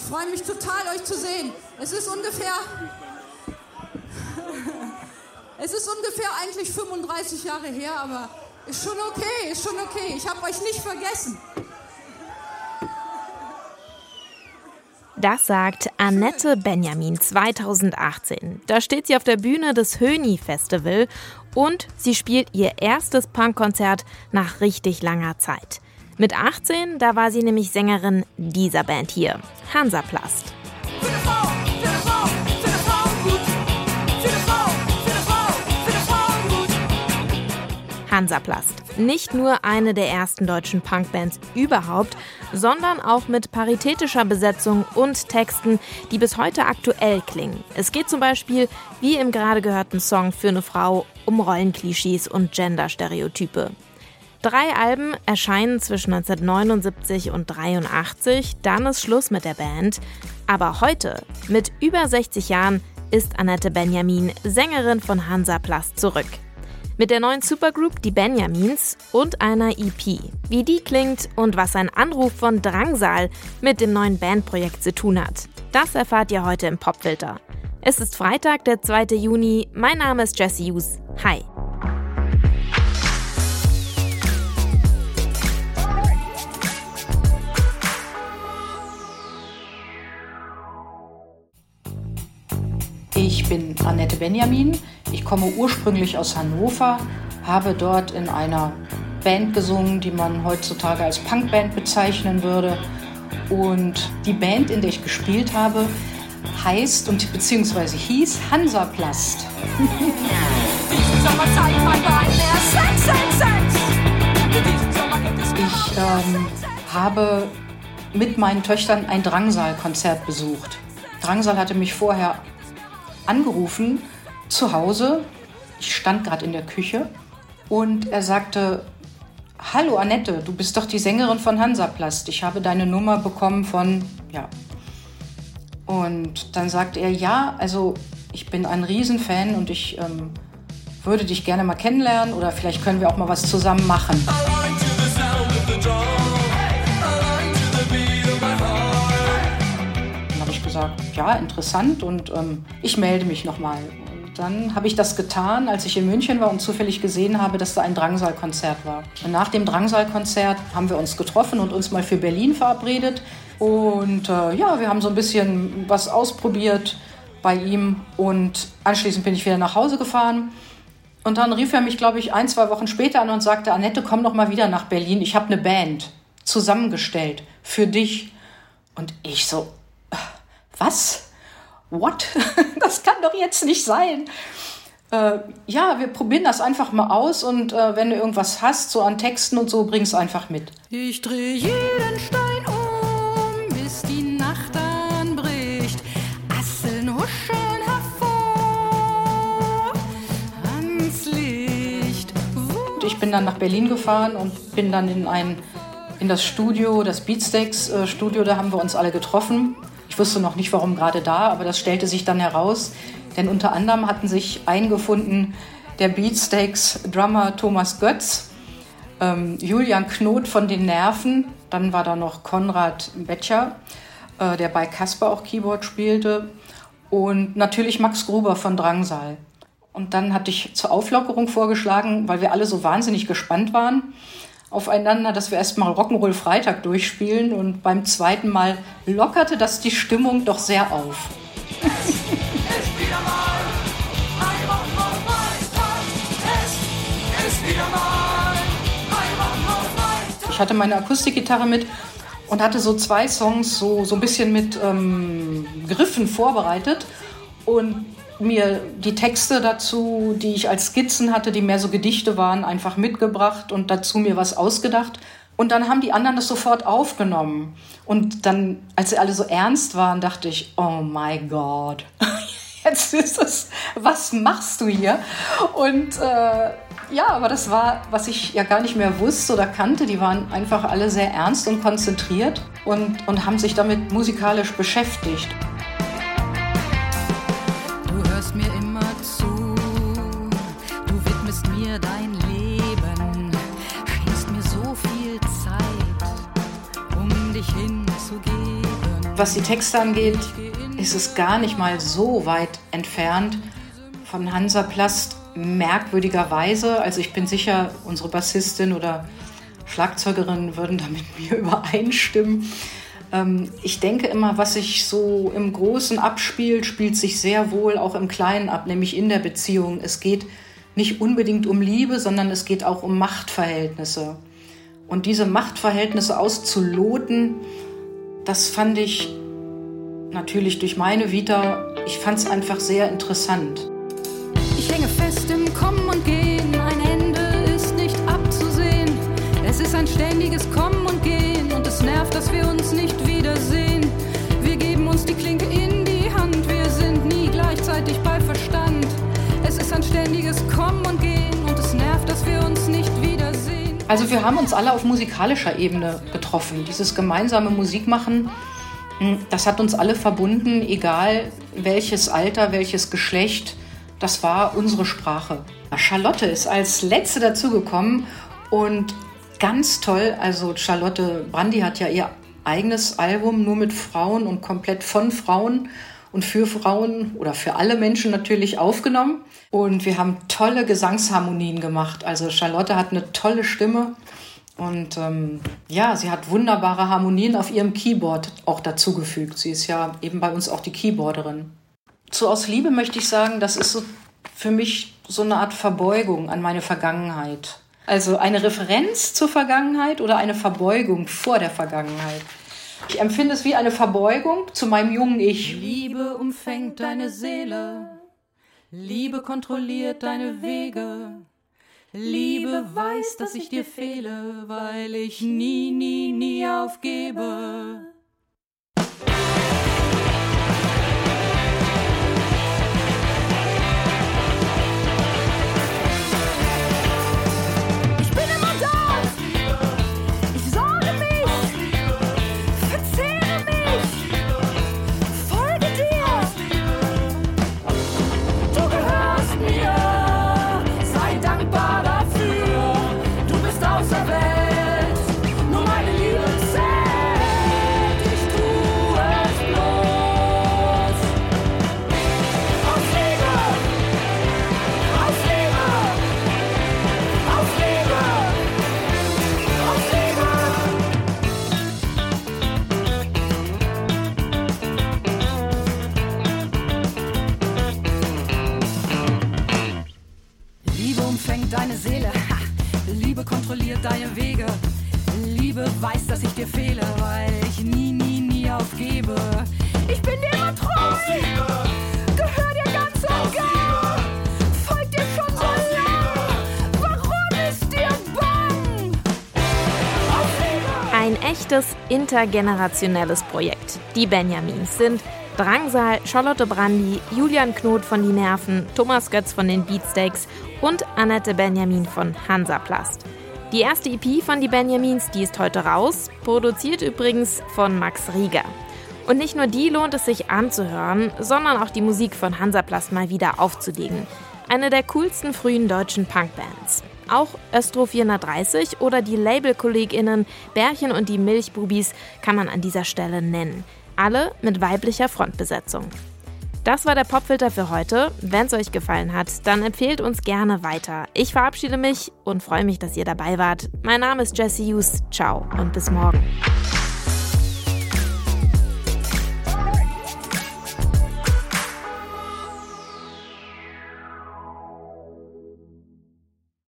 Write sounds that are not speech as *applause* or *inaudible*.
Ich freue mich total, euch zu sehen. Es ist ungefähr. *laughs* es ist ungefähr eigentlich 35 Jahre her, aber ist schon okay, ist schon okay. Ich habe euch nicht vergessen. Das sagt Annette Benjamin 2018. Da steht sie auf der Bühne des Höni Festival und sie spielt ihr erstes Punkkonzert nach richtig langer Zeit. Mit 18, da war sie nämlich Sängerin dieser Band hier, Hansaplast. Hansaplast. Nicht nur eine der ersten deutschen Punkbands überhaupt, sondern auch mit paritätischer Besetzung und Texten, die bis heute aktuell klingen. Es geht zum Beispiel, wie im gerade gehörten Song für eine Frau, um Rollenklischees und Genderstereotype. Drei Alben erscheinen zwischen 1979 und 83, dann ist Schluss mit der Band. Aber heute, mit über 60 Jahren, ist Annette Benjamin Sängerin von Hansaplast zurück. Mit der neuen Supergroup Die Benjamins und einer EP. Wie die klingt und was ein Anruf von Drangsal mit dem neuen Bandprojekt zu tun hat. Das erfahrt ihr heute im Popfilter. Es ist Freitag, der 2. Juni. Mein Name ist Jesse Hughes. Hi. Bin Annette Benjamin. Ich komme ursprünglich aus Hannover, habe dort in einer Band gesungen, die man heutzutage als Punkband bezeichnen würde. Und die Band, in der ich gespielt habe, heißt und beziehungsweise hieß Hansaplast. Ich ähm, habe mit meinen Töchtern ein Drangsal-Konzert besucht. Drangsal hatte mich vorher angerufen zu Hause. Ich stand gerade in der Küche und er sagte, Hallo Annette, du bist doch die Sängerin von Hansaplast. Ich habe deine Nummer bekommen von, ja. Und dann sagte er, ja, also ich bin ein Riesenfan und ich ähm, würde dich gerne mal kennenlernen oder vielleicht können wir auch mal was zusammen machen. Ja, interessant und ähm, ich melde mich nochmal. Dann habe ich das getan, als ich in München war und zufällig gesehen habe, dass da ein Drangsal-Konzert war. Und nach dem Drangsal-Konzert haben wir uns getroffen und uns mal für Berlin verabredet. Und äh, ja, wir haben so ein bisschen was ausprobiert bei ihm und anschließend bin ich wieder nach Hause gefahren. Und dann rief er mich, glaube ich, ein, zwei Wochen später an und sagte, Annette, komm doch mal wieder nach Berlin. Ich habe eine Band zusammengestellt für dich. Und ich so, was? What? *laughs* Das kann doch jetzt nicht sein. Äh, ja, wir probieren das einfach mal aus und äh, wenn du irgendwas hast, so an Texten und so, bring's einfach mit. Ich drehe jeden Stein um, bis die Nacht anbricht. Asseln huscheln hervor ans Licht. Und ich bin dann nach Berlin gefahren und bin dann in ein in das Studio, das Beatsteaks äh, Studio, da haben wir uns alle getroffen ich wusste noch nicht, warum gerade da, aber das stellte sich dann heraus. Denn unter anderem hatten sich eingefunden der Beatsteaks Drummer Thomas Götz, ähm, Julian Knot von den Nerven, dann war da noch Konrad Betscher, äh, der bei Casper auch Keyboard spielte und natürlich Max Gruber von Drangsal. Und dann hatte ich zur Auflockerung vorgeschlagen, weil wir alle so wahnsinnig gespannt waren, aufeinander, dass wir erstmal Rock'n'Roll Freitag durchspielen und beim zweiten Mal lockerte das die Stimmung doch sehr auf. Ich hatte meine Akustikgitarre mit und hatte so zwei Songs so, so ein bisschen mit ähm, Griffen vorbereitet und mir die Texte dazu, die ich als Skizzen hatte, die mehr so Gedichte waren, einfach mitgebracht und dazu mir was ausgedacht. Und dann haben die anderen das sofort aufgenommen. Und dann, als sie alle so ernst waren, dachte ich, oh my God, *laughs* jetzt ist es, was machst du hier? Und äh, ja, aber das war, was ich ja gar nicht mehr wusste oder kannte. Die waren einfach alle sehr ernst und konzentriert und, und haben sich damit musikalisch beschäftigt. Was die Texte angeht, ist es gar nicht mal so weit entfernt von Hansaplast merkwürdigerweise. Also ich bin sicher, unsere Bassistin oder Schlagzeugerin würden da mit mir *laughs* übereinstimmen. Ähm, ich denke immer, was sich so im Großen abspielt, spielt sich sehr wohl auch im Kleinen ab, nämlich in der Beziehung. Es geht nicht unbedingt um Liebe, sondern es geht auch um Machtverhältnisse. Und diese Machtverhältnisse auszuloten, das fand ich natürlich durch meine Vita, ich fand es einfach sehr interessant. Ich hänge fest im Kommen und Gehen, ein Ende ist nicht abzusehen. Es ist ein ständiges Kommen Also wir haben uns alle auf musikalischer Ebene getroffen. Dieses gemeinsame Musikmachen, hm, das hat uns alle verbunden, egal welches Alter, welches Geschlecht. Das war unsere Sprache. Charlotte ist als letzte dazugekommen und ganz toll. Also Charlotte Brandy hat ja ihr eigenes Album nur mit Frauen und komplett von Frauen und für Frauen oder für alle Menschen natürlich aufgenommen. Und wir haben tolle Gesangsharmonien gemacht. Also Charlotte hat eine tolle Stimme. Und ähm, ja, sie hat wunderbare Harmonien auf ihrem Keyboard auch dazugefügt. Sie ist ja eben bei uns auch die Keyboarderin. Zu Aus Liebe möchte ich sagen, das ist so für mich so eine Art Verbeugung an meine Vergangenheit. Also eine Referenz zur Vergangenheit oder eine Verbeugung vor der Vergangenheit. Ich empfinde es wie eine Verbeugung zu meinem jungen Ich. Liebe umfängt deine Seele, Liebe kontrolliert deine Wege. Liebe weiß, dass ich dir fehle, weil ich nie, nie, nie aufgebe. Echtes intergenerationelles Projekt. Die Benjamins sind Drangsal, Charlotte Brandy, Julian Knot von Die Nerven, Thomas Götz von den Beatsteaks und Annette Benjamin von Hansaplast. Die erste EP von Die Benjamins, die ist heute raus, produziert übrigens von Max Rieger. Und nicht nur die lohnt es sich anzuhören, sondern auch die Musik von Hansaplast mal wieder aufzulegen. Eine der coolsten frühen deutschen Punkbands. Auch Östro 430 oder die Labelkolleginnen Bärchen und die Milchbubis kann man an dieser Stelle nennen. Alle mit weiblicher Frontbesetzung. Das war der Popfilter für heute. Wenn es euch gefallen hat, dann empfehlt uns gerne weiter. Ich verabschiede mich und freue mich, dass ihr dabei wart. Mein Name ist Jesse Hughes. Ciao und bis morgen.